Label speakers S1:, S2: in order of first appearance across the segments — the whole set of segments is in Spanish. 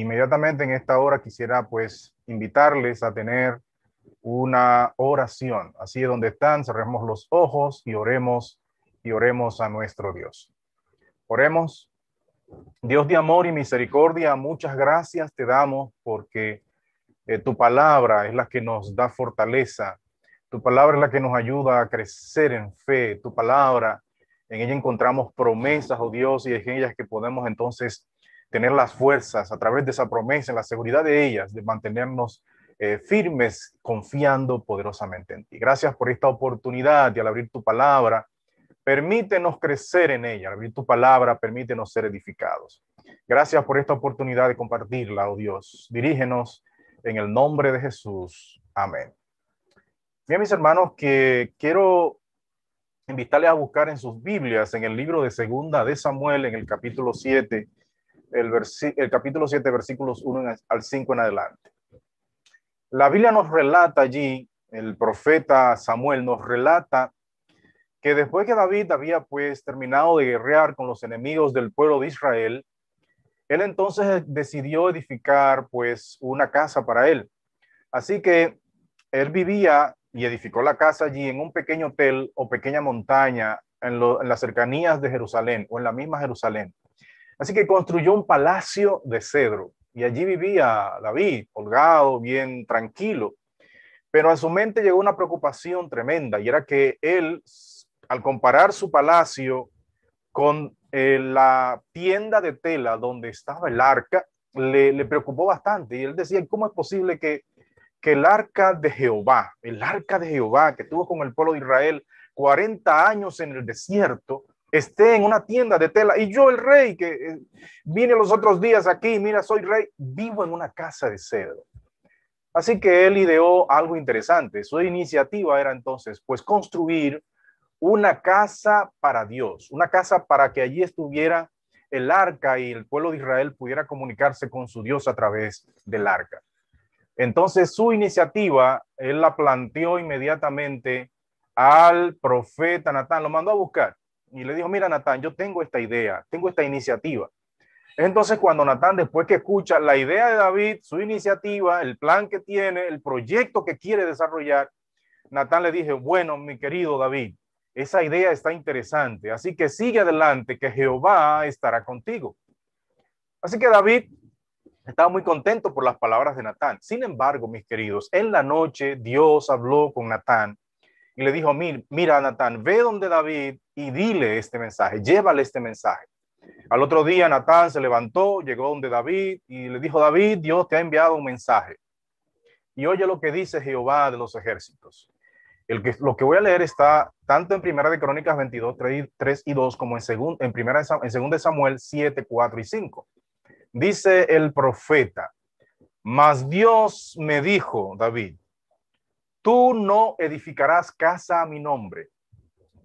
S1: inmediatamente en esta hora quisiera pues invitarles a tener una oración. Así donde están, cerremos los ojos y oremos y oremos a nuestro Dios. Oremos. Dios de amor y misericordia, muchas gracias te damos porque eh, tu palabra es la que nos da fortaleza. Tu palabra es la que nos ayuda a crecer en fe. Tu palabra, en ella encontramos promesas, oh Dios, y en ellas que podemos entonces tener las fuerzas a través de esa promesa, la seguridad de ellas, de mantenernos eh, firmes, confiando poderosamente en ti. Gracias por esta oportunidad y al abrir tu palabra, permítenos crecer en ella. Al abrir tu palabra, permítenos ser edificados. Gracias por esta oportunidad de compartirla, oh Dios. Dirígenos en el nombre de Jesús. Amén. Bien, mis hermanos, que quiero invitarles a buscar en sus Biblias, en el libro de Segunda de Samuel, en el capítulo 7, el, el capítulo 7, versículos 1 al 5 en adelante. La Biblia nos relata allí, el profeta Samuel nos relata que después que David había pues terminado de guerrear con los enemigos del pueblo de Israel, él entonces decidió edificar pues una casa para él. Así que él vivía y edificó la casa allí en un pequeño hotel o pequeña montaña en, en las cercanías de Jerusalén o en la misma Jerusalén. Así que construyó un palacio de cedro y allí vivía David, holgado, bien tranquilo. Pero a su mente llegó una preocupación tremenda y era que él, al comparar su palacio con eh, la tienda de tela donde estaba el arca, le, preocupó bastante. Y él decía, ¿cómo es posible que, que el arca de Jehová, el arca de Jehová que tuvo con el pueblo de Israel 40 años en el desierto, esté en una tienda de tela y yo el rey que eh, vine los otros días aquí, mira, soy rey, vivo en una casa de cedro. Así que él ideó algo interesante. Su iniciativa era entonces, pues, construir una casa para Dios, una casa para que allí estuviera el arca y el pueblo de Israel pudiera comunicarse con su Dios a través del arca. Entonces su iniciativa, él la planteó inmediatamente al profeta Natán, lo mandó a buscar y le dijo, mira Natán, yo tengo esta idea, tengo esta iniciativa. Entonces cuando Natán, después que escucha la idea de David, su iniciativa, el plan que tiene, el proyecto que quiere desarrollar, Natán le dije, bueno, mi querido David, esa idea está interesante, así que sigue adelante, que Jehová estará contigo. Así que David estaba muy contento por las palabras de Natán. Sin embargo, mis queridos, en la noche Dios habló con Natán y le dijo, mira, Natán, ve donde David y dile este mensaje, llévale este mensaje. Al otro día Natán se levantó, llegó donde David y le dijo, David, Dios te ha enviado un mensaje. Y oye lo que dice Jehová de los ejércitos. El que, lo que voy a leer está tanto en Primera de Crónicas 22, 3, y 2 como en, segun, en, primera, en Segunda de Samuel 7, 4 y 5. Dice el profeta, mas Dios me dijo, David, tú no edificarás casa a mi nombre,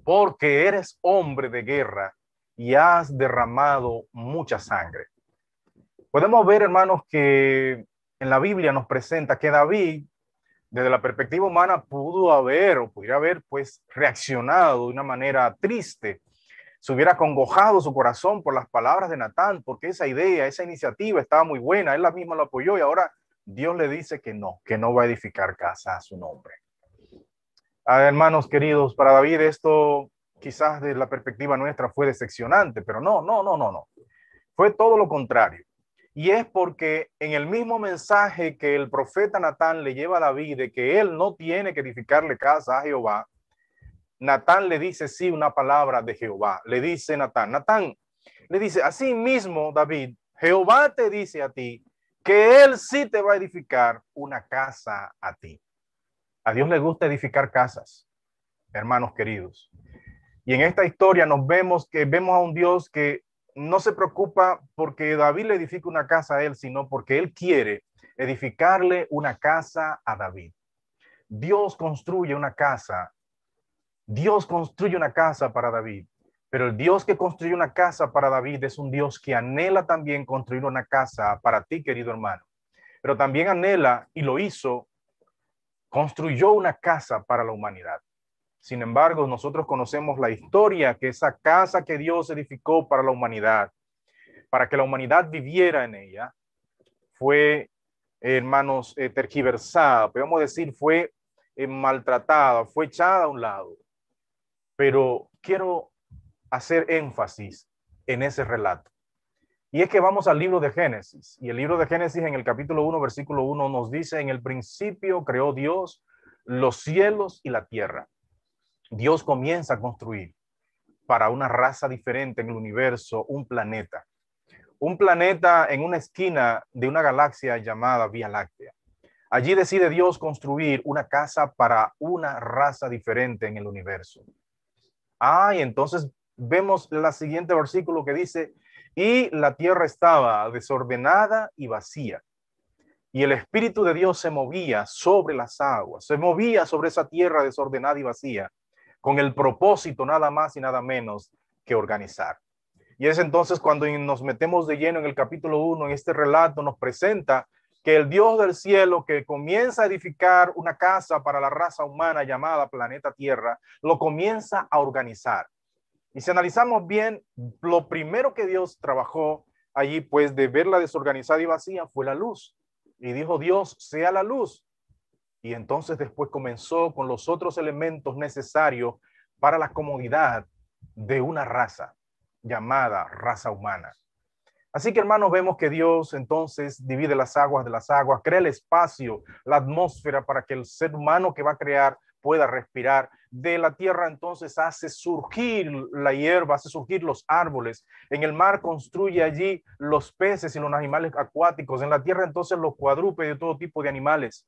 S1: porque eres hombre de guerra y has derramado mucha sangre. Podemos ver, hermanos, que en la Biblia nos presenta que David desde la perspectiva humana pudo haber o pudiera haber pues reaccionado de una manera triste, se hubiera congojado su corazón por las palabras de Natán, porque esa idea, esa iniciativa estaba muy buena, él la misma lo apoyó y ahora Dios le dice que no, que no va a edificar casa a su nombre. Ah, hermanos queridos, para David esto quizás desde la perspectiva nuestra fue decepcionante, pero no, no, no, no, no. Fue todo lo contrario. Y es porque en el mismo mensaje que el profeta Natán le lleva a David de que él no tiene que edificarle casa a Jehová, Natán le dice sí una palabra de Jehová. Le dice Natán, Natán le dice, así mismo David, Jehová te dice a ti que él sí te va a edificar una casa a ti. A Dios le gusta edificar casas, hermanos queridos. Y en esta historia nos vemos que vemos a un Dios que no se preocupa porque David le edifica una casa a él, sino porque él quiere edificarle una casa a David. Dios construye una casa. Dios construye una casa para David. Pero el Dios que construye una casa para David es un Dios que anhela también construir una casa para ti, querido hermano. Pero también anhela y lo hizo, construyó una casa para la humanidad. Sin embargo, nosotros conocemos la historia que esa casa que Dios edificó para la humanidad, para que la humanidad viviera en ella, fue, hermanos, eh, tergiversada, podemos decir, fue eh, maltratada, fue echada a un lado. Pero quiero hacer énfasis en ese relato. Y es que vamos al libro de Génesis. Y el libro de Génesis en el capítulo 1, versículo 1 nos dice, en el principio creó Dios los cielos y la tierra. Dios comienza a construir para una raza diferente en el universo un planeta. Un planeta en una esquina de una galaxia llamada Vía Láctea. Allí decide Dios construir una casa para una raza diferente en el universo. Ah, y entonces vemos el siguiente versículo que dice, y la tierra estaba desordenada y vacía. Y el Espíritu de Dios se movía sobre las aguas, se movía sobre esa tierra desordenada y vacía, con el propósito nada más y nada menos que organizar. Y es entonces cuando nos metemos de lleno en el capítulo 1, en este relato nos presenta que el Dios del cielo que comienza a edificar una casa para la raza humana llamada planeta Tierra, lo comienza a organizar. Y si analizamos bien, lo primero que Dios trabajó allí, pues de verla desorganizada y vacía, fue la luz. Y dijo Dios, sea la luz. Y entonces después comenzó con los otros elementos necesarios para la comodidad de una raza llamada raza humana. Así que hermanos, vemos que Dios entonces divide las aguas de las aguas, crea el espacio, la atmósfera para que el ser humano que va a crear pueda respirar. De la tierra entonces hace surgir la hierba, hace surgir los árboles. En el mar construye allí los peces y los animales acuáticos. En la tierra entonces los cuadrúpedos y todo tipo de animales.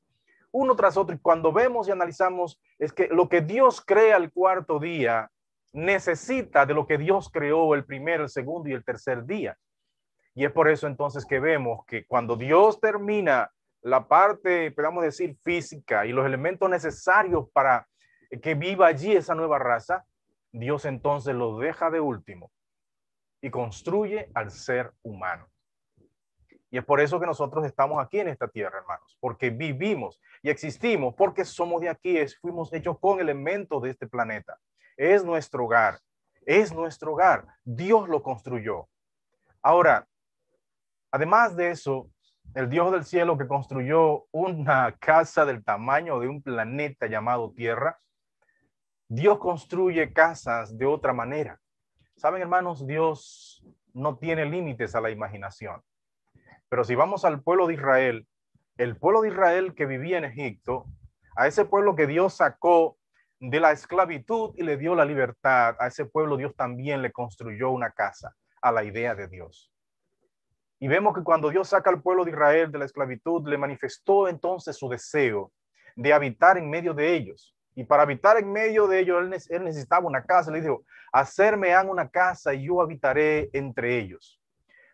S1: Uno tras otro. Y cuando vemos y analizamos es que lo que Dios crea el cuarto día necesita de lo que Dios creó el primer, el segundo y el tercer día. Y es por eso entonces que vemos que cuando Dios termina la parte, podemos decir, física y los elementos necesarios para que viva allí esa nueva raza, Dios entonces lo deja de último y construye al ser humano. Y es por eso que nosotros estamos aquí en esta tierra, hermanos, porque vivimos y existimos, porque somos de aquí, fuimos hechos con elementos de este planeta. Es nuestro hogar, es nuestro hogar. Dios lo construyó. Ahora, Además de eso, el Dios del cielo que construyó una casa del tamaño de un planeta llamado Tierra, Dios construye casas de otra manera. Saben, hermanos, Dios no tiene límites a la imaginación. Pero si vamos al pueblo de Israel, el pueblo de Israel que vivía en Egipto, a ese pueblo que Dios sacó de la esclavitud y le dio la libertad, a ese pueblo Dios también le construyó una casa a la idea de Dios. Y vemos que cuando Dios saca al pueblo de Israel de la esclavitud, le manifestó entonces su deseo de habitar en medio de ellos. Y para habitar en medio de ellos, él, necesitaba una casa. Le dijo, hacerme han una casa y yo habitaré entre ellos.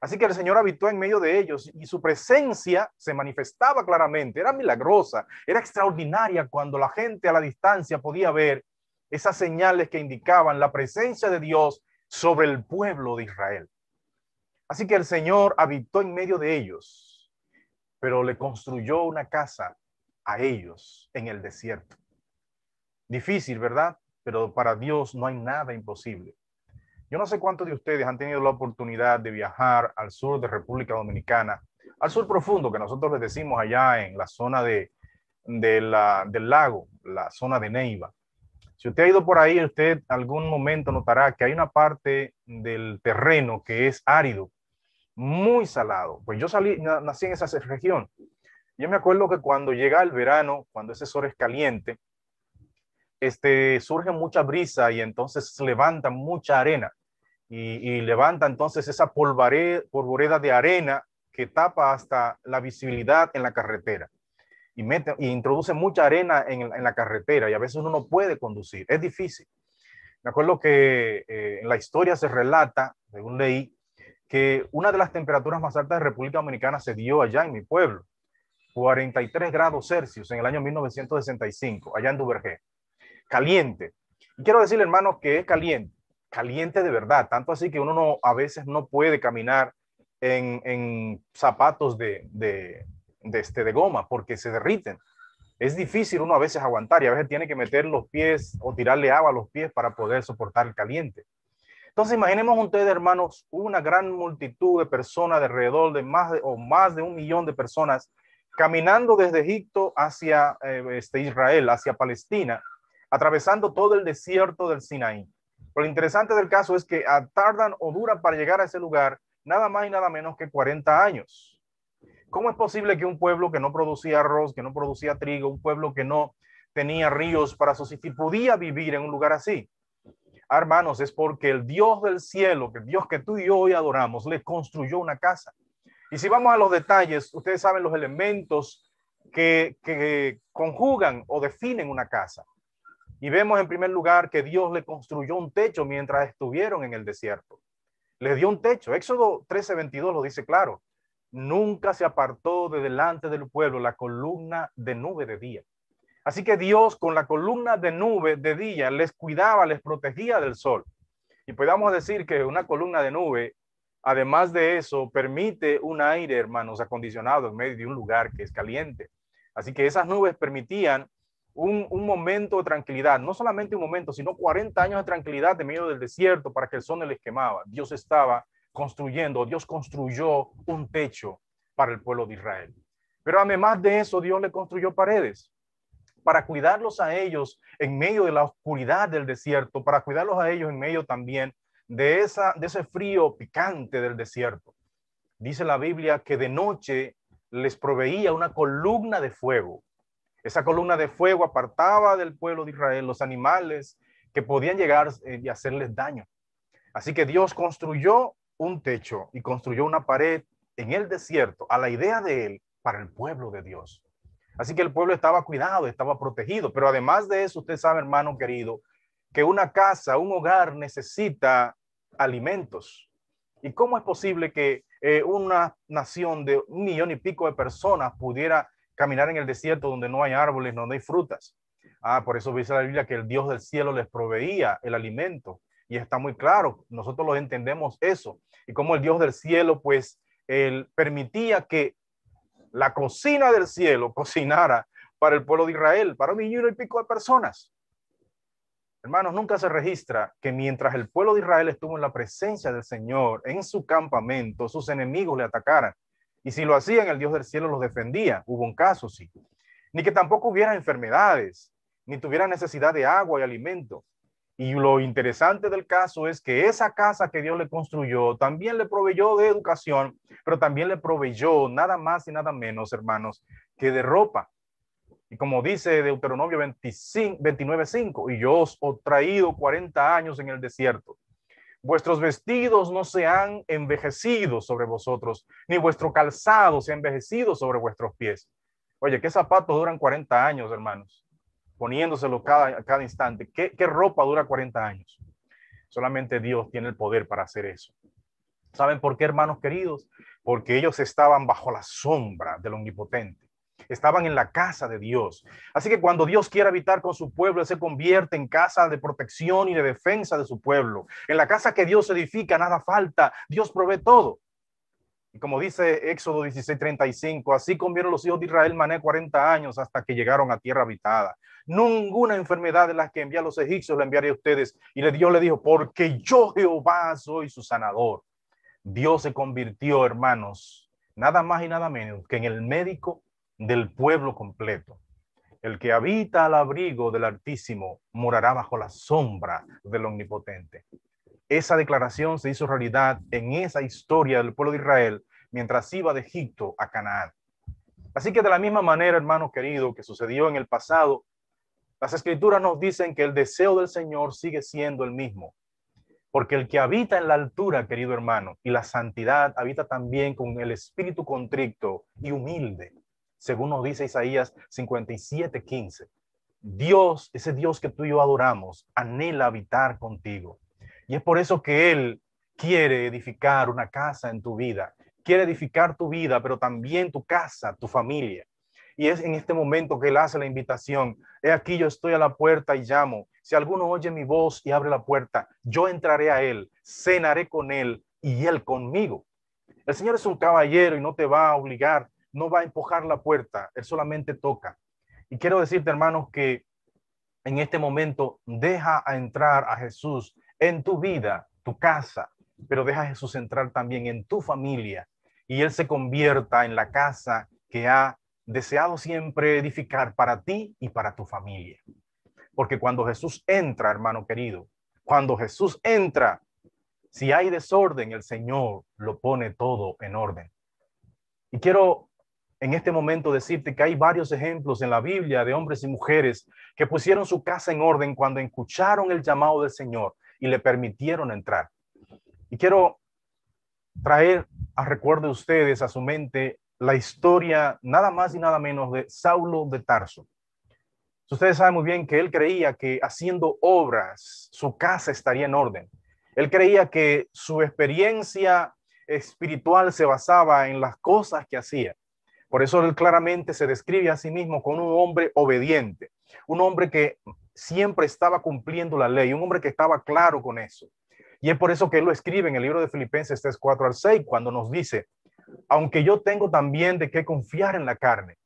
S1: Así que el Señor habitó en medio de ellos y su presencia se manifestaba claramente. Era milagrosa, era extraordinaria cuando la gente a la distancia podía ver esas señales que indicaban la presencia de Dios sobre el pueblo de Israel. Así que el Señor habitó en medio de ellos, pero le construyó una casa a ellos en el desierto. Difícil, ¿verdad? Pero para Dios no hay nada imposible. Yo no sé cuántos de ustedes han tenido la oportunidad de viajar al sur de República Dominicana, al sur profundo, que nosotros le decimos allá en la zona de, del lago, la zona de Neiva. Si usted ha ido por ahí, usted algún momento notará que hay una parte del terreno que es árido, muy salado. Pues yo salí, nací en esa región. Yo me acuerdo que cuando llega el verano, cuando ese sol es caliente, este, surge mucha brisa y entonces levanta mucha arena y, levanta entonces esa polvareda de arena que tapa hasta la visibilidad en la carretera y, mete, y introduce mucha arena en, la carretera y a veces uno no puede conducir, es difícil. Me acuerdo que eh, en la historia se relata, según leí, que una de las temperaturas más altas de República Dominicana se dio allá en mi pueblo, 43 grados Celsius en el año 1965, allá en Duvergé. Caliente. Y quiero decirle, hermanos, que es caliente, caliente de verdad, tanto así que uno no, a veces no puede caminar en, zapatos de, de, este, de goma porque se derriten. Es difícil uno a veces aguantar y a veces tiene que meter los pies o tirarle agua a los pies para poder soportar el caliente. Entonces, imaginemos ustedes, hermanos, una gran multitud de personas de alrededor de más de, o más de un millón de personas caminando desde Egipto hacia eh, este, Israel, hacia Palestina, atravesando todo el desierto del Sinaí. Lo interesante del caso es que tardan o duran para llegar a ese lugar nada más y nada menos que 40 años. ¿Cómo es posible que un pueblo que no producía arroz, que no producía trigo, un pueblo que no tenía ríos para subsistir, podía vivir en un lugar así? Ah, hermanos, es porque el Dios del cielo, que Dios que tú y yo hoy adoramos, le construyó una casa. Y si vamos a los detalles, ustedes saben los elementos que, que conjugan o definen una casa. Y vemos en primer lugar que Dios le construyó un techo mientras estuvieron en el desierto. Le dio un techo. Éxodo 13:22 lo dice claro. Nunca se apartó de delante del pueblo la columna de nube de día. Así que Dios con la columna de nube de día les cuidaba, les protegía del sol. Y podamos decir que una columna de nube, además de eso, permite un aire, hermanos, acondicionado en medio de un lugar que es caliente. Así que esas nubes permitían un, momento de tranquilidad, no solamente un momento, sino 40 años de tranquilidad en medio del desierto para que el sol no les quemaba. Dios estaba construyendo, Dios construyó un techo para el pueblo de Israel. Pero además de eso, Dios le construyó paredes para cuidarlos a ellos en medio de la oscuridad del desierto, para cuidarlos a ellos en medio también de, esa, de ese frío picante del desierto. Dice la Biblia que de noche les proveía una columna de fuego esa columna de fuego apartaba del pueblo de Israel los animales que podían llegar eh, y hacerles daño. Así que Dios construyó un techo y construyó una pared en el desierto a la idea de él para el pueblo de Dios. Así que el pueblo estaba cuidado, estaba protegido. Pero además de eso, usted sabe, hermano querido, que una casa, un hogar necesita alimentos. ¿Y cómo es posible que eh, una nación de un millón y pico de personas pudiera caminar en el desierto donde no hay árboles, donde hay frutas. Ah, por eso dice la Biblia que el Dios del cielo les proveía el alimento. Y está muy claro, nosotros lo entendemos eso. Y como el Dios del cielo, pues, él permitía que la cocina del cielo cocinara para el pueblo de Israel, para un millón y pico de personas. Hermanos, nunca se registra que mientras el pueblo de Israel estuvo en la presencia del Señor, en su campamento, sus enemigos le atacaran. Y si lo hacían, el Dios del cielo los defendía. Hubo un caso, sí. Ni que tampoco hubiera enfermedades, ni tuviera necesidad de agua y alimento. Y lo interesante del caso es que esa casa que Dios le construyó también le proveyó de educación, pero también le proveyó nada más y nada menos, hermanos, que de ropa. Y como dice Deuteronomio 29.5, y yo os he traído 40 años en el desierto vuestros vestidos no se han envejecido sobre vosotros, ni vuestro calzado se ha envejecido sobre vuestros pies. Oye, ¿qué zapatos duran 40 años, hermanos? Poniéndoselo cada, cada instante. ¿Qué, ¿Qué ropa dura 40 años? Solamente Dios tiene el poder para hacer eso. ¿Saben por qué, hermanos queridos? Porque ellos estaban bajo la sombra del Omnipotente estaban en la casa de Dios. Así que cuando Dios quiere habitar con su pueblo, se convierte en casa de protección y de defensa de su pueblo. En la casa que Dios edifica, nada falta, Dios provee todo. Como dice Éxodo 16:35, así comieron los hijos de Israel mané 40 años hasta que llegaron a tierra habitada. Ninguna enfermedad de las que envía los egipcios la enviaré a ustedes. Y Dios le dijo, porque yo Jehová soy su sanador. Dios se convirtió, hermanos, nada más y nada menos que en el médico del pueblo completo. El que habita al abrigo del Altísimo morará bajo la sombra del Omnipotente. Esa declaración se hizo realidad en esa historia del pueblo de Israel mientras iba de Egipto a Canaán. Así que de la misma manera, hermano querido, que sucedió en el pasado, las escrituras nos dicen que el deseo del Señor sigue siendo el mismo. Porque el que habita en la altura, querido hermano, y la santidad habita también con el espíritu contrito y humilde según nos dice Isaías 57, 15. Dios, ese Dios que tú y yo adoramos, anhela habitar contigo. Y es por eso que Él quiere edificar una casa en tu vida. Quiere edificar tu vida, pero también tu casa, tu familia. Y es en este momento que Él hace la invitación. He aquí yo estoy a la puerta y llamo. Si alguno oye mi voz y abre la puerta, yo entraré a Él, cenaré con Él y Él conmigo. El Señor es un caballero y no te va a obligar no va a empujar la puerta, Él solamente toca. Y quiero decirte, hermanos, que en este momento deja a entrar a Jesús en tu vida tu casa, pero deja a Jesús entrar también en tu familia y Él se convierta en la casa que ha deseado siempre edificar para ti y para tu familia. Porque cuando Jesús entra, hermano querido, cuando Jesús entra, si hay desorden, el Señor lo pone todo en orden. Y quiero en este momento decirte que hay varios ejemplos en la Biblia de hombres y mujeres que pusieron su casa en orden cuando escucharon el llamado del Señor y le permitieron entrar. Y quiero traer a recuerdo de ustedes, a su mente, la historia nada más y nada menos de Saulo de Tarso. Ustedes saben muy bien que él creía que haciendo obras su casa estaría en orden. Él creía que su experiencia espiritual se basaba en las cosas que hacía. Por eso él claramente se describe a sí mismo como un hombre obediente, un hombre que siempre estaba cumpliendo la ley, un hombre que estaba claro con eso. Y es por eso que él lo escribe en el libro de Filipenses 3, 4 al 6, cuando nos dice, aunque yo tengo también de qué confiar en la carne.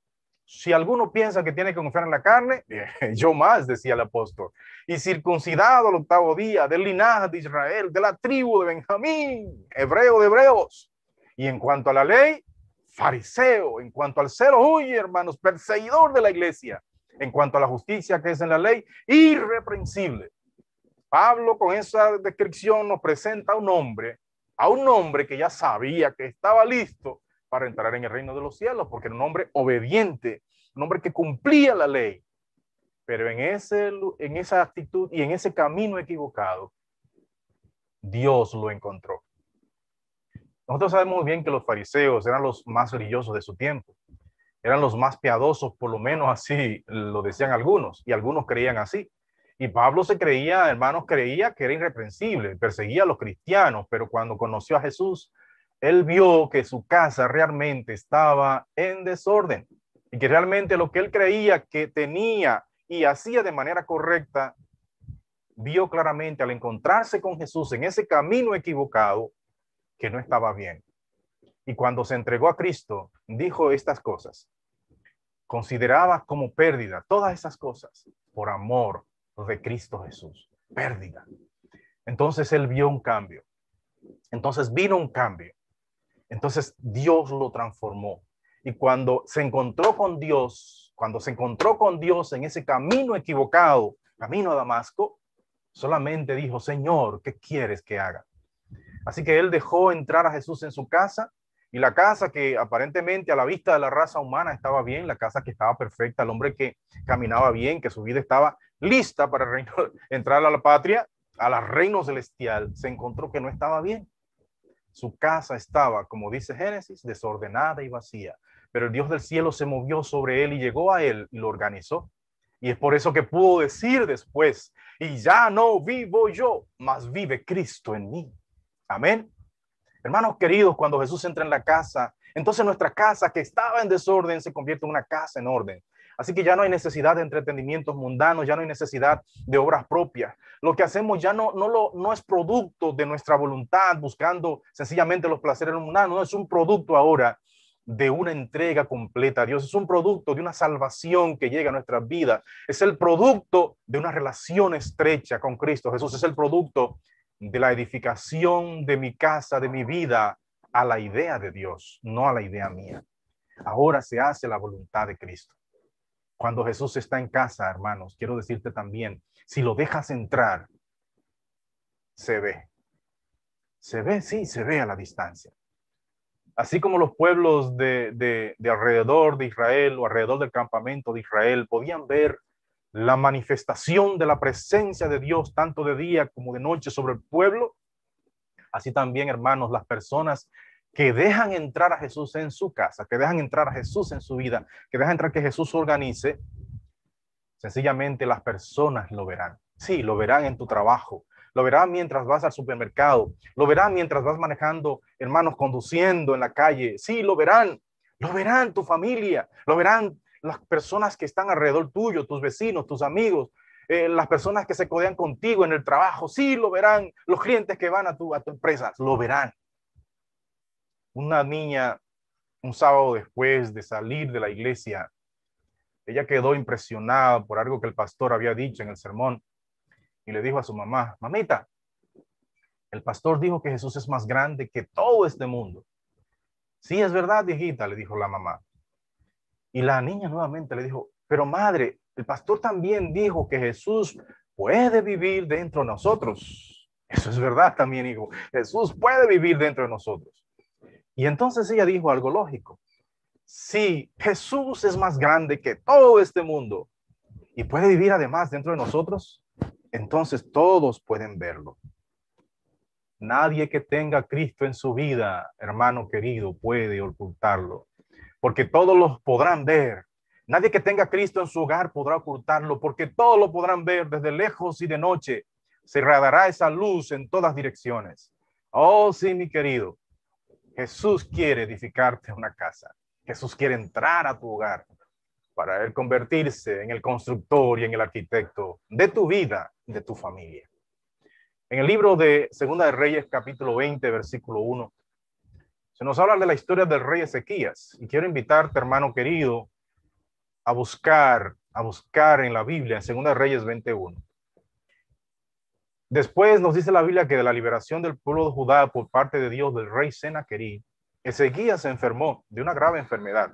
S1: Si alguno piensa que tiene que confiar en la carne, yo más, decía el apóstol. Y circuncidado al octavo día, del linaje de Israel, de la tribu de Benjamín, hebreo de hebreos. Y en cuanto a la ley, fariseo. En cuanto al celo, huye, hermanos, perseguidor de la iglesia. En cuanto a la justicia que es en la ley, irreprensible. Pablo con esa descripción nos presenta a un hombre, a un hombre que ya sabía que estaba listo para entrar en el reino de los cielos, porque era un hombre obediente, un hombre que cumplía la ley. Pero en, ese, en esa actitud y en ese camino equivocado, Dios lo encontró. Nosotros sabemos bien que los fariseos eran los más religiosos de su tiempo, eran los más piadosos, por lo menos así lo decían algunos, y algunos creían así. Y Pablo se creía, hermanos, creía que era irreprensible, perseguía a los cristianos, pero cuando conoció a Jesús, él vio que su casa realmente estaba en desorden y que realmente lo que él creía que tenía y hacía de manera correcta, vio claramente al encontrarse con Jesús en ese camino equivocado que no estaba bien. Y cuando se entregó a Cristo, dijo estas cosas. Consideraba como pérdida todas esas cosas por amor de Cristo Jesús. Pérdida. Entonces él vio un cambio. Entonces vino un cambio. Entonces Dios lo transformó. Y cuando se encontró con Dios, cuando se encontró con Dios en ese camino equivocado, camino a Damasco, solamente dijo, Señor, ¿qué quieres que haga? Así que él dejó entrar a Jesús en su casa y la casa que aparentemente a la vista de la raza humana estaba bien, la casa que estaba perfecta, el hombre que caminaba bien, que su vida estaba lista para entrar a la patria, a la reino celestial, se encontró que no estaba bien. Su casa estaba, como dice Génesis, desordenada y vacía. Pero el Dios del cielo se movió sobre él y llegó a él y lo organizó. Y es por eso que pudo decir después, y ya no vivo yo, mas vive Cristo en mí. Amén. Hermanos queridos, cuando Jesús entra en la casa, entonces nuestra casa que estaba en desorden se convierte en una casa en orden. Así que ya no hay necesidad de entretenimientos mundanos, ya no hay necesidad de obras propias. Lo que hacemos ya no, no, lo, no es producto de nuestra voluntad, buscando sencillamente los placeres mundanos, no es un producto ahora de una entrega completa a Dios, es un producto de una salvación que llega a nuestras vidas, es el producto de una relación estrecha con Cristo. Jesús es el producto de la edificación de mi casa, de mi vida, a la idea de Dios, no a la idea mía. Ahora se hace la voluntad de Cristo. Cuando Jesús está en casa, hermanos, quiero decirte también, si lo dejas entrar, se ve. Se ve, sí, se ve a la distancia. Así como los pueblos de, alrededor de Israel o alrededor del campamento de Israel podían ver la manifestación de la presencia de Dios tanto de día como de noche sobre el pueblo, así también, hermanos, las personas que dejan entrar a Jesús en su casa, que dejan entrar a Jesús en su vida, que dejan entrar que Jesús organice, sencillamente las personas lo verán. Sí, lo verán en tu trabajo, lo verán mientras vas al supermercado, lo verán mientras vas manejando, hermanos, conduciendo en la calle. Sí, lo verán, lo verán tu familia, lo verán las personas que están alrededor tuyo, tus vecinos, tus amigos, eh, las personas que se codean contigo en el trabajo. Sí, lo verán, los clientes que van a tu, a tu empresa, lo verán una niña un sábado después de salir de la iglesia, ella quedó impresionada por algo que el pastor había dicho en el sermón y le dijo a su mamá, mamita, El pastor dijo que Jesús es más grande que todo este mundo. Sí, es verdad, hijita, le dijo la mamá. Y la niña nuevamente le dijo, pero madre, el pastor también dijo que Jesús puede vivir dentro de nosotros. Eso es verdad también, hijo. Jesús puede vivir dentro de nosotros. Y entonces ella dijo algo lógico. Si Jesús es más grande que todo este mundo y puede vivir además dentro de nosotros, entonces todos pueden verlo. Nadie que tenga Cristo en su vida, hermano querido, puede ocultarlo, porque todos los podrán ver. Nadie que tenga Cristo en su hogar podrá ocultarlo, porque todos lo podrán ver desde lejos y de noche. Se radará esa luz en todas direcciones. Oh, sí, mi querido. Jesús quiere edificarte una casa. Jesús quiere entrar a tu hogar para él convertirse en el constructor y en el arquitecto de tu vida, de tu familia. En el libro de Segunda de Reyes, capítulo 20, versículo 1, se nos habla de la historia del rey Ezequías. Y quiero invitarte, hermano querido, a buscar, a buscar en la Biblia, en Segunda Reyes 21. Después nos dice la Biblia que de la liberación del pueblo de Judá por parte de Dios del rey Senaquerí, Ezequías se enfermó de una grave enfermedad.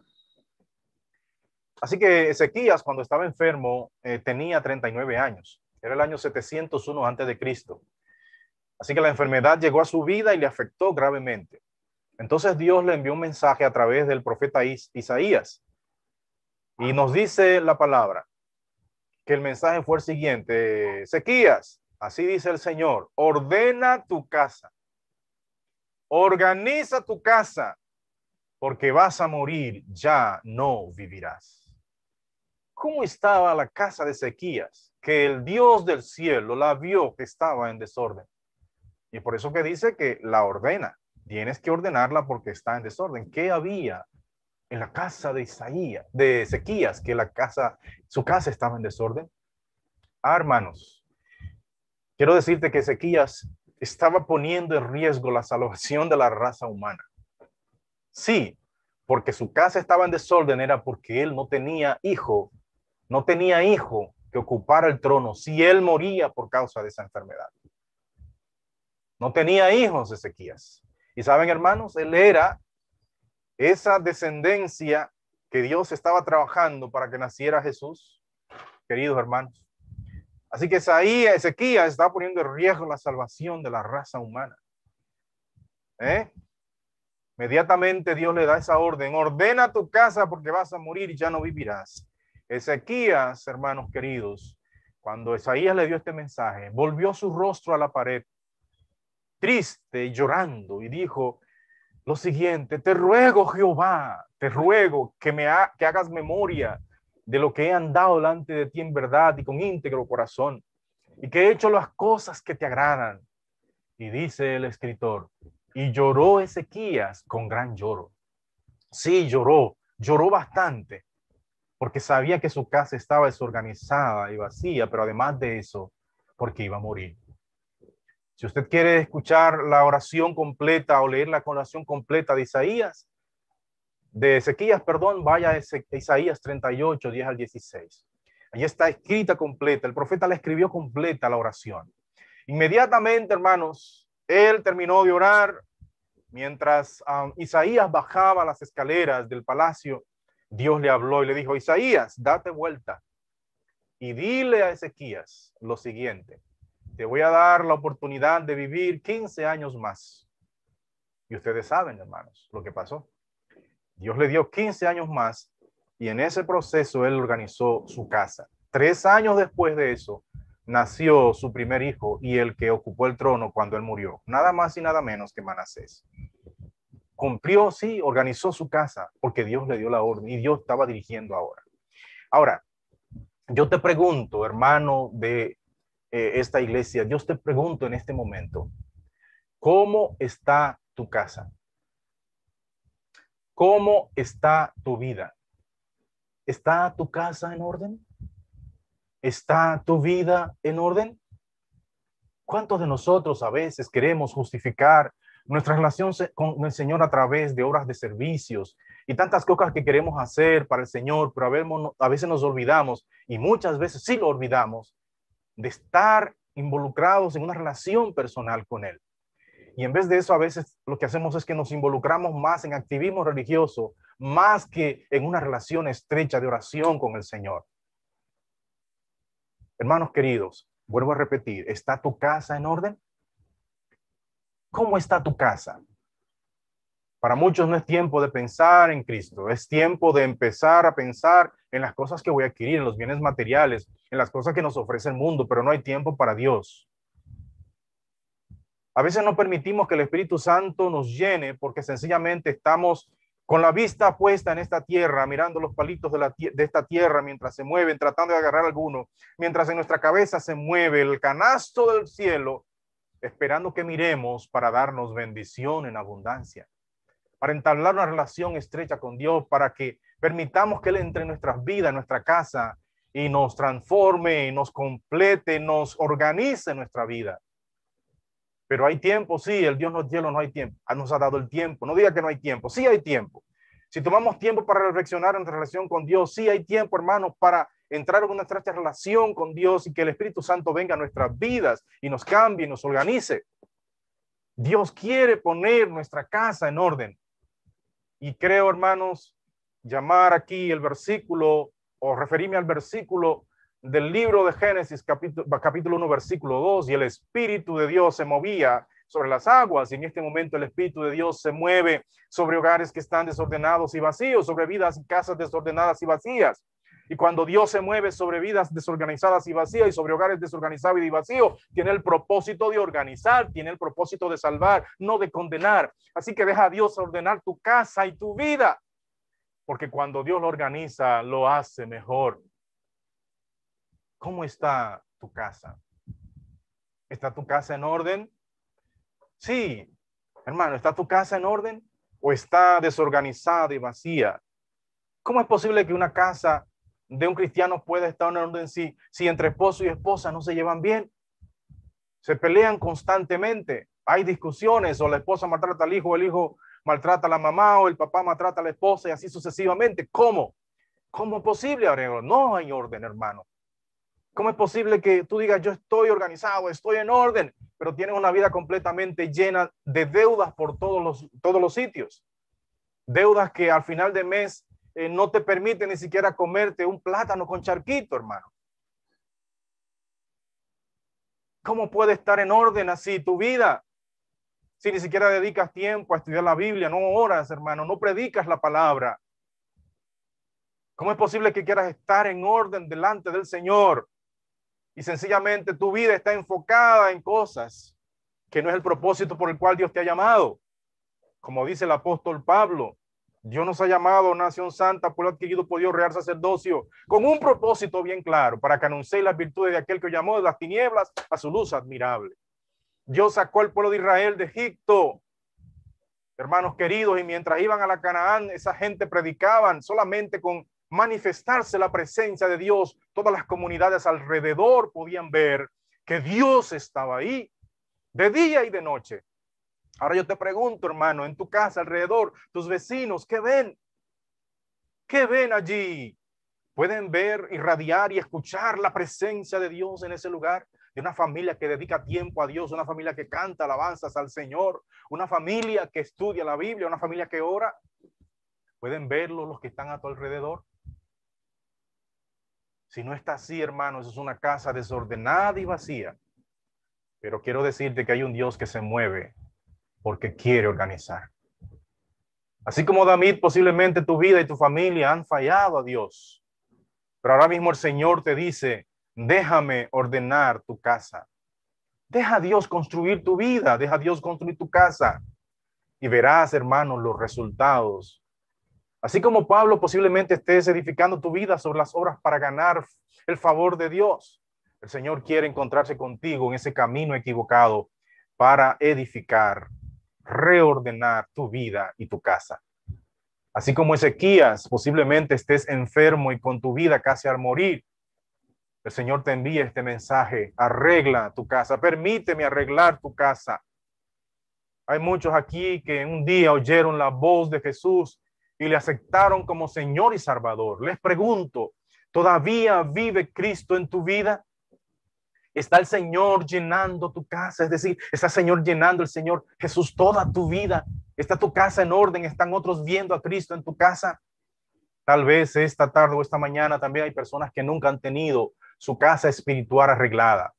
S1: Así que Ezequías, cuando estaba enfermo, eh, tenía 39 años. Era el año 701 antes de Cristo. Así que la enfermedad llegó a su vida y le afectó gravemente. Entonces Dios le envió un mensaje a través del profeta Isaías. Y nos dice la palabra que el mensaje fue el siguiente, Ezequías, así dice el Señor, ordena tu casa, organiza tu casa, porque vas a morir, ya no vivirás. ¿Cómo estaba la casa de Ezequías? Que el Dios del cielo la vio que estaba en desorden. Y por eso que dice que la ordena. Tienes que ordenarla porque está en desorden. ¿Qué había en la casa de Isaías, de Ezequías, que la casa, su casa estaba en desorden? Ah, hermanos, quiero decirte que Ezequías estaba poniendo en riesgo la salvación de la raza humana. Sí, porque su casa estaba en desorden era porque él no tenía hijo, no tenía hijo que ocupara el trono si él moría por causa de esa enfermedad. No tenía hijos Ezequías. Y saben, hermanos, él era esa descendencia que Dios estaba trabajando para que naciera Jesús, queridos hermanos. Así que Isaías, Ezequías está poniendo en riesgo la salvación de la raza humana. ¿Eh? Inmediatamente Dios le da esa orden, ordena tu casa porque vas a morir y ya no vivirás. Ezequías, hermanos queridos, cuando Isaías le dio este mensaje, volvió su rostro a la pared triste y llorando y dijo lo siguiente, te ruego Jehová, te ruego que me que hagas memoria de lo que he andado delante de ti en verdad y con íntegro corazón y que he hecho las cosas que te agradan. Y dice el escritor, y lloró Ezequías con gran lloro. Sí, lloró, lloró bastante, porque sabía que su casa estaba desorganizada y vacía, pero además de eso, porque iba a morir. Si usted quiere escuchar la oración completa o leer la oración completa de Isaías, de Ezequías, perdón, vaya a Isaías 38, 10 al 16. Allí está escrita completa. El profeta la escribió completa la oración. Inmediatamente, hermanos, él terminó de orar mientras Isaías bajaba las escaleras del palacio. Dios le habló y le dijo, Isaías, date vuelta y dile a Ezequías lo siguiente te voy a dar la oportunidad de vivir 15 años más. Y ustedes saben, hermanos, lo que pasó. Dios le dio 15 años más y en ese proceso él organizó su casa. Tres años después de eso, nació su primer hijo y el que ocupó el trono cuando él murió. Nada más y nada menos que Manasés. Cumplió, sí, organizó su casa porque Dios le dio la orden y Dios estaba dirigiendo ahora. Ahora, yo te pregunto, hermano de eh, esta iglesia, Dios te pregunto en este momento, ¿cómo está tu casa? ¿Cómo está tu vida? ¿Está tu casa en orden? ¿Está tu vida en orden? ¿Cuántos de nosotros a veces queremos justificar nuestra relación con el Señor a través de obras de servicios y tantas cosas que queremos hacer para el Señor, pero a veces nos olvidamos y muchas veces sí lo olvidamos de estar involucrados en una relación personal con Él. Y en vez de eso, a veces lo que hacemos es que nos involucramos más en activismo religioso, más que en una relación estrecha de oración con el Señor. Hermanos queridos, vuelvo a repetir, ¿está tu casa en orden? ¿Cómo está tu casa? Para muchos no es tiempo de pensar en Cristo, es tiempo de empezar a pensar en las cosas que voy a adquirir, en los bienes materiales, en las cosas que nos ofrece el mundo, pero no hay tiempo para Dios. A veces no permitimos que el Espíritu Santo nos llene porque sencillamente estamos con la vista puesta en esta tierra, mirando los palitos de, de esta tierra mientras se mueven, tratando de agarrar alguno, mientras en nuestra cabeza se mueve el canasto del cielo, esperando que miremos para darnos bendición en abundancia, para entablar una relación estrecha con Dios, para que permitamos que Él entre en nuestras vidas, en nuestra casa, y nos transforme, nos complete, nos organice nuestra vida. Pero hay tiempo, sí, el Dios nos hielo, no hay tiempo. Ah, nos ha dado el tiempo. No diga que no hay tiempo, sí hay tiempo. Si tomamos tiempo para reflexionar en relación con Dios, sí hay tiempo, hermanos, para entrar en una estrecha relación con Dios y que el Espíritu Santo venga a nuestras vidas y nos cambie, y nos organice. Dios quiere poner nuestra casa en orden. Y creo, hermanos, llamar aquí el versículo o referirme al versículo del libro de Génesis, capítulo, capítulo 1, versículo 2, y el Espíritu de Dios se movía sobre las aguas, y en este momento el Espíritu de Dios se mueve sobre hogares que están desordenados y vacíos, sobre vidas y casas desordenadas y vacías. Y cuando Dios se mueve sobre vidas desorganizadas y vacías y sobre hogares desorganizados y vacíos, tiene el propósito de organizar, tiene el propósito de salvar, no de condenar. Así que deja a Dios ordenar tu casa y tu vida, porque cuando Dios lo organiza, lo hace mejor. ¿Cómo está tu casa? ¿Está tu casa en orden? Sí, hermano, ¿está tu casa en orden o está desorganizada y vacía? ¿Cómo es posible que una casa de un cristiano pueda estar en orden si, si entre esposo y esposa no se llevan bien? Se pelean constantemente, hay discusiones o la esposa maltrata al hijo, o el hijo maltrata a la mamá o el papá maltrata a la esposa y así sucesivamente. ¿Cómo? ¿Cómo es posible, No hay orden, hermano. ¿Cómo es posible que tú digas, yo estoy organizado, estoy en orden, pero tienes una vida completamente llena de deudas por todos los, todos los sitios? Deudas que al final de mes eh, no te permiten ni siquiera comerte un plátano con charquito, hermano. ¿Cómo puede estar en orden así tu vida? Si ni siquiera dedicas tiempo a estudiar la Biblia, no oras, hermano, no predicas la palabra. ¿Cómo es posible que quieras estar en orden delante del Señor? y sencillamente tu vida está enfocada en cosas que no es el propósito por el cual Dios te ha llamado. Como dice el apóstol Pablo, Dios nos ha llamado nación santa, pueblo adquirido por Dios, real sacerdocio, con un propósito bien claro, para que anunciéis las virtudes de aquel que llamó de las tinieblas a su luz admirable. Dios sacó al pueblo de Israel de Egipto, hermanos queridos, y mientras iban a la Canaán, esa gente predicaban solamente con manifestarse la presencia de Dios, todas las comunidades alrededor podían ver que Dios estaba ahí de día y de noche. Ahora yo te pregunto, hermano, en tu casa alrededor, tus vecinos, ¿qué ven? ¿Qué ven allí? ¿Pueden ver, irradiar y escuchar la presencia de Dios en ese lugar? De una familia que dedica tiempo a Dios, una familia que canta alabanzas al Señor, una familia que estudia la Biblia, una familia que ora. ¿Pueden verlo los que están a tu alrededor? Si no está así, hermanos, es una casa desordenada y vacía. Pero quiero decirte que hay un Dios que se mueve porque quiere organizar. Así como David, posiblemente tu vida y tu familia han fallado a Dios. Pero ahora mismo el Señor te dice, déjame ordenar tu casa. Deja a Dios construir tu vida, deja a Dios construir tu casa. Y verás, hermanos, los resultados Así como Pablo posiblemente estés edificando tu vida sobre las obras para ganar el favor de Dios, el Señor quiere encontrarse contigo en ese camino equivocado para edificar, reordenar tu vida y tu casa. Así como Ezequías, posiblemente estés enfermo y con tu vida casi al morir. El Señor te envía este mensaje, arregla tu casa, permíteme arreglar tu casa. Hay muchos aquí que un día oyeron la voz de Jesús y le aceptaron como Señor y Salvador. Les pregunto, ¿todavía vive Cristo en tu vida? Está el Señor llenando tu casa, es decir, está el Señor llenando el Señor Jesús toda tu vida. Está tu casa en orden, están otros viendo a Cristo en tu casa. Tal vez esta tarde o esta mañana también hay personas que nunca han tenido su casa espiritual arreglada,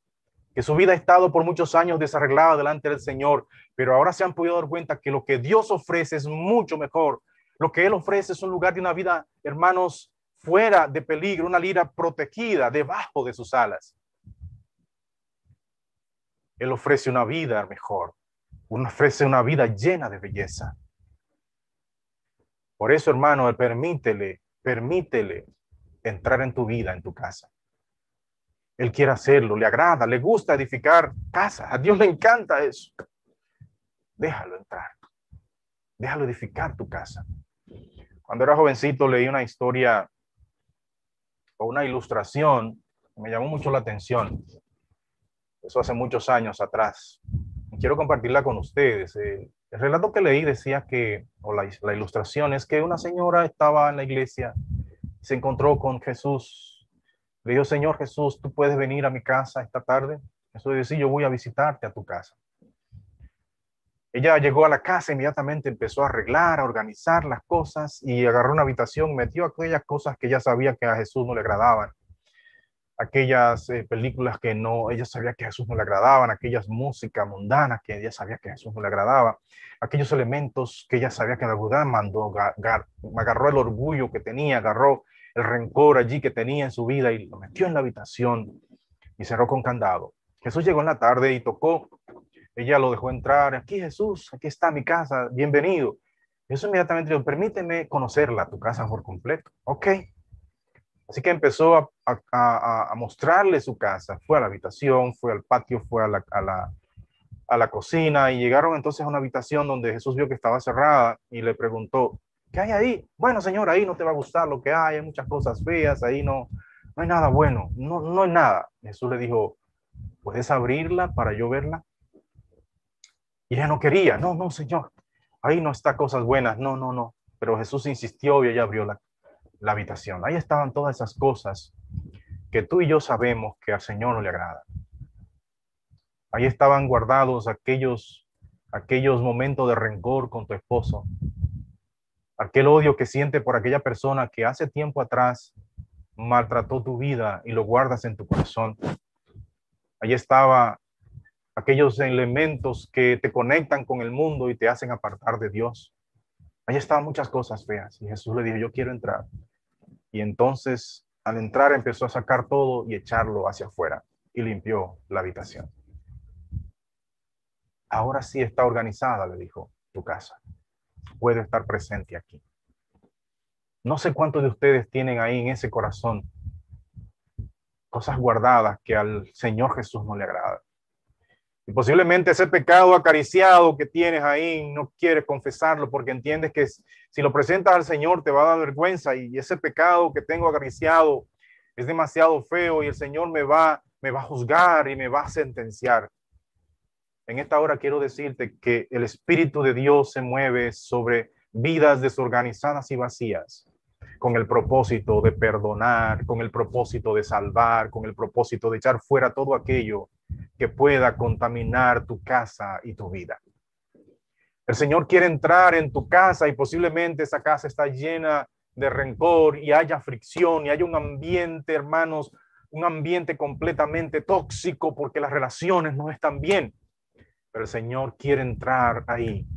S1: que su vida ha estado por muchos años desarreglada delante del Señor, pero ahora se han podido dar cuenta que lo que Dios ofrece es mucho mejor. Lo que Él ofrece es un lugar de una vida, hermanos, fuera de peligro, una lira protegida debajo de sus alas. Él ofrece una vida mejor, ofrece una vida llena de belleza. Por eso, hermano, permítele, permítele entrar en tu vida, en tu casa. Él quiere hacerlo, le agrada, le gusta edificar casas. A Dios le encanta eso. Déjalo entrar. Déjalo edificar tu casa. Cuando era jovencito leí una historia o una ilustración que me llamó mucho la atención. Eso hace muchos años atrás. Quiero compartirla con ustedes. Eh, el relato que leí decía que, o la, ilustración es que una señora estaba en la iglesia, se encontró con Jesús. Le dijo, Señor Jesús, tú puedes venir a mi casa esta tarde. Jesús decía, yo voy a visitarte a tu casa. Ella llegó a la casa, inmediatamente empezó a arreglar, a organizar las cosas y agarró una habitación, metió aquellas cosas que ella sabía que a Jesús no le agradaban aquellas eh, películas que no, ella sabía que Jesús no le agradaban, aquellas músicas mundanas que ella sabía que Jesús no le agradaba, aquellos elementos que ella sabía que la verdad mandó, agarró el orgullo que tenía, agarró el rencor allí que tenía en su vida y lo metió en la habitación y cerró con candado. Jesús llegó en la tarde y tocó, ella lo dejó entrar, aquí Jesús, aquí está mi casa, bienvenido. Jesús inmediatamente dijo, permíteme conocerla, tu casa por completo. Ok, Así que empezó a, mostrarle su casa. Fue a la habitación, fue al patio, fue a la, a la, cocina y llegaron entonces a una habitación donde Jesús vio que estaba cerrada y le preguntó, ¿qué hay ahí? Bueno, señor, ahí no te va a gustar lo que hay, hay muchas cosas feas, ahí no, no hay nada bueno, no, no hay nada. Jesús le dijo, ¿puedes abrirla para yo verla? Y ella no quería, no, no, señor, ahí no está cosas buenas, no, no, no. Pero Jesús insistió y ella abrió la, la habitación. Ahí estaban todas esas cosas que tú y yo sabemos que al Señor no le agrada. Ahí estaban guardados aquellos, aquellos momentos de rencor con tu esposo, aquel odio que siente por aquella persona que hace tiempo atrás maltrató tu vida y lo guardas en tu corazón. Ahí estaba aquellos elementos que te conectan con el mundo y te hacen apartar de Dios. Ahí estaban muchas cosas feas y Jesús le dijo, yo quiero entrar. Y entonces al entrar empezó a sacar todo y echarlo hacia afuera y limpió la habitación. Ahora sí está organizada, le dijo, tu casa. Puede estar presente aquí. No sé cuántos de ustedes tienen ahí en ese corazón cosas guardadas que al Señor Jesús no le agrada. Y posiblemente ese pecado acariciado que tienes ahí no quieres confesarlo porque entiendes que si lo presentas al Señor te va a dar vergüenza y ese pecado que tengo acariciado es demasiado feo y el Señor me va, me va a juzgar y me va a sentenciar. En esta hora quiero decirte que el Espíritu de Dios se mueve sobre vidas desorganizadas y vacías con el propósito de perdonar, con el propósito de salvar, con el propósito de echar fuera todo aquello que pueda contaminar tu casa y tu vida. El Señor quiere entrar en tu casa y posiblemente esa casa está llena de rencor y haya fricción y haya un ambiente, hermanos, un ambiente completamente tóxico porque las relaciones no están bien. Pero el Señor quiere entrar ahí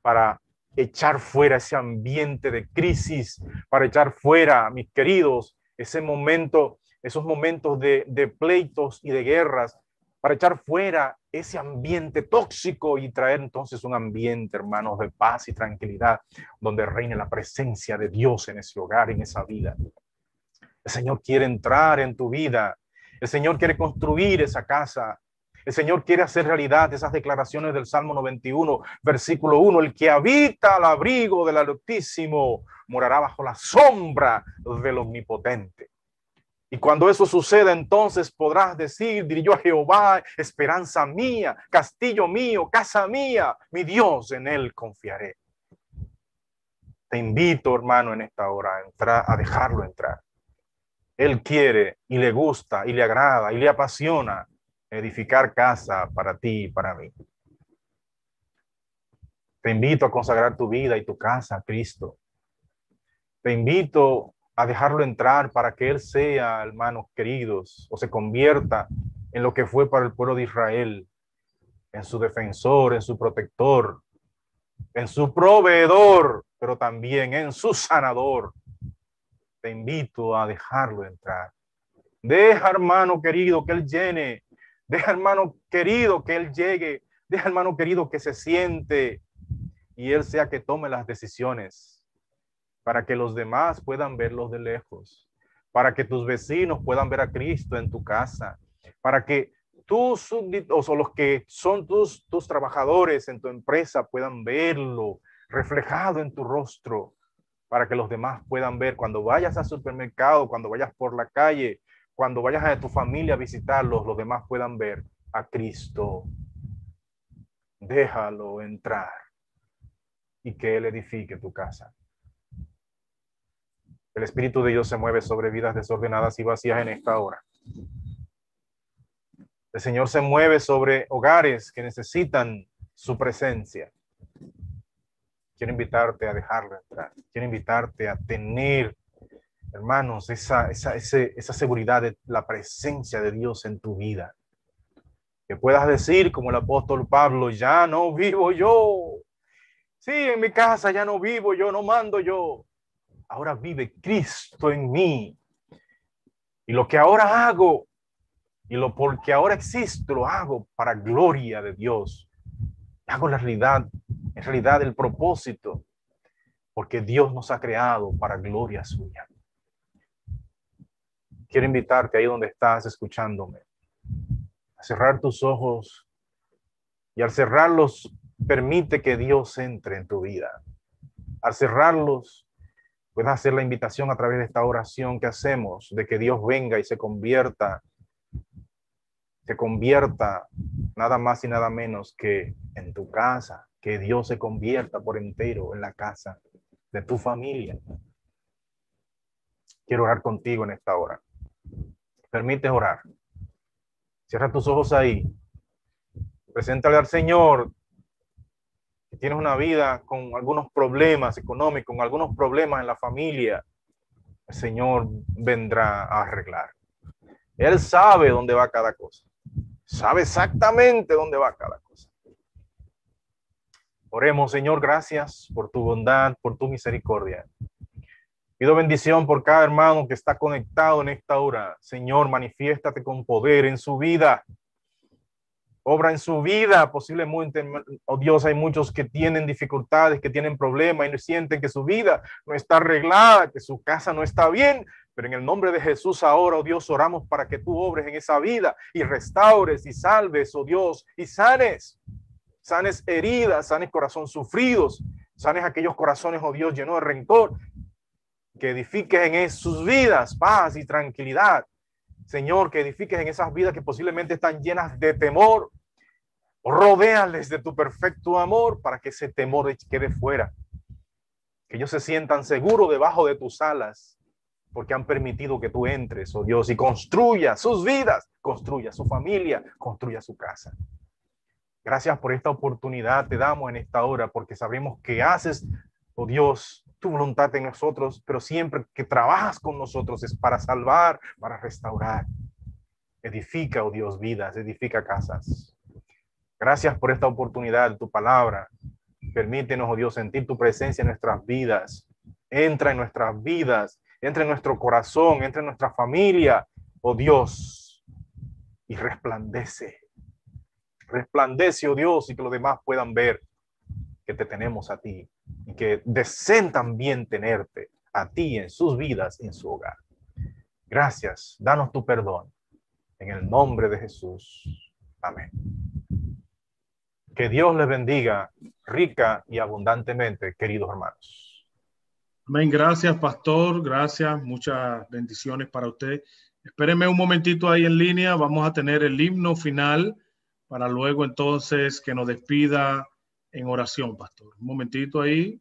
S1: para echar fuera ese ambiente de crisis, para echar fuera, mis queridos, ese momento, esos momentos de, de pleitos y de guerras, para echar fuera ese ambiente tóxico y traer entonces un ambiente, hermanos, de paz y tranquilidad, donde reine la presencia de Dios en ese hogar, en esa vida. El Señor quiere entrar en tu vida. El Señor quiere construir esa casa. El Señor quiere hacer realidad esas declaraciones del Salmo 91, versículo 1. El que habita al abrigo del Altísimo morará bajo la sombra del Omnipotente. Y cuando eso suceda, entonces podrás decir, yo a Jehová, esperanza mía, castillo mío, casa mía, mi Dios, en él confiaré. Te invito, hermano, en esta hora a entrar, a dejarlo entrar. Él quiere y le gusta y le agrada y le apasiona edificar casa para ti y para mí. Te invito a consagrar tu vida y tu casa a Cristo. Te invito a dejarlo entrar para que Él sea, hermanos queridos, o se convierta en lo que fue para el pueblo de Israel, en su defensor, en su protector, en su proveedor, pero también en su sanador. Te invito a dejarlo entrar. Deja, hermano querido, que Él llene. Deja, hermano querido, que Él llegue. Deja, hermano querido, que se siente y Él sea que tome las decisiones para que los demás puedan verlos de lejos, para que tus vecinos puedan ver a Cristo en tu casa, para que tus súbditos o los que son tus, tus trabajadores en tu empresa puedan verlo reflejado en tu rostro, para que los demás puedan ver cuando vayas al supermercado, cuando vayas por la calle, cuando vayas a tu familia a visitarlos, los demás puedan ver a Cristo. Déjalo entrar y que Él edifique tu casa. El Espíritu de Dios se mueve sobre vidas desordenadas y vacías en esta hora. El Señor se mueve sobre hogares que necesitan su presencia. Quiero invitarte a dejarlo entrar. Quiero invitarte a tener, hermanos, esa, esa, esa seguridad de la presencia de Dios en tu vida. Que puedas decir, como el apóstol Pablo, ya no vivo yo. Sí, en mi casa ya no vivo yo, no mando yo ahora vive Cristo en mí. Y lo que ahora hago, y lo porque ahora existo, lo hago para gloria de Dios. Hago la realidad, en realidad el propósito, porque Dios nos ha creado para gloria suya. Quiero invitarte ahí donde estás escuchándome, a cerrar tus ojos y al cerrarlos permite que Dios entre en tu vida. Al cerrarlos, puedes hacer la invitación a través de esta oración que hacemos, de que Dios venga y se convierta, se convierta nada más y nada menos que en tu casa, que Dios se convierta por entero en la casa de tu familia. Quiero orar contigo en esta hora. Permite orar. Cierra tus ojos ahí. Preséntale al Señor tienes una vida con algunos problemas económicos, con algunos problemas en la familia, el Señor vendrá a arreglar. Él sabe dónde va cada cosa. Sabe exactamente dónde va cada cosa. Oremos, Señor, gracias por tu bondad, por tu misericordia. Pido bendición por cada hermano que está conectado en esta hora. Señor, manifiéstate con poder en su vida obra en su vida. Posiblemente, oh Dios, hay muchos que tienen dificultades, que tienen problemas y sienten que su vida no está arreglada, que su casa no está bien. Pero en el nombre de Jesús ahora, oh Dios, oramos para que tú obres en esa vida y restaures y salves, oh Dios, y sanes. Sanes heridas, sanes corazones sufridos, sanes aquellos corazones, oh Dios, llenos de rencor. Que edifiques en sus vidas paz y tranquilidad. Señor, que edifiques en esas vidas que posiblemente están llenas de temor, Rodéales de tu perfecto amor para que ese temor quede fuera. Que ellos se sientan seguros debajo de tus alas, porque han permitido que tú entres, oh Dios, y construya sus vidas, construya su familia, construya su casa. Gracias por esta oportunidad, te damos en esta hora, porque sabemos que haces, oh Dios, tu voluntad en nosotros, pero siempre que trabajas con nosotros es para salvar, para restaurar. Edifica, oh Dios, vidas, edifica casas. Gracias por esta oportunidad, tu palabra. Permítenos, oh Dios, sentir tu presencia en nuestras vidas. Entra en nuestras vidas, entra en nuestro corazón, entra en nuestra familia, oh Dios, y resplandece. Resplandece, oh Dios, y que los demás puedan ver que te tenemos a ti y que deseen también tenerte a ti en sus vidas, en su hogar. Gracias, danos tu perdón. En el nombre de Jesús. Amén. Que Dios les bendiga rica y abundantemente, queridos hermanos.
S2: Amén. Gracias, pastor. Gracias. Muchas bendiciones para usted. Espéreme un momentito ahí en línea. Vamos a tener el himno final para luego entonces que nos despida en oración, pastor. Un momentito ahí.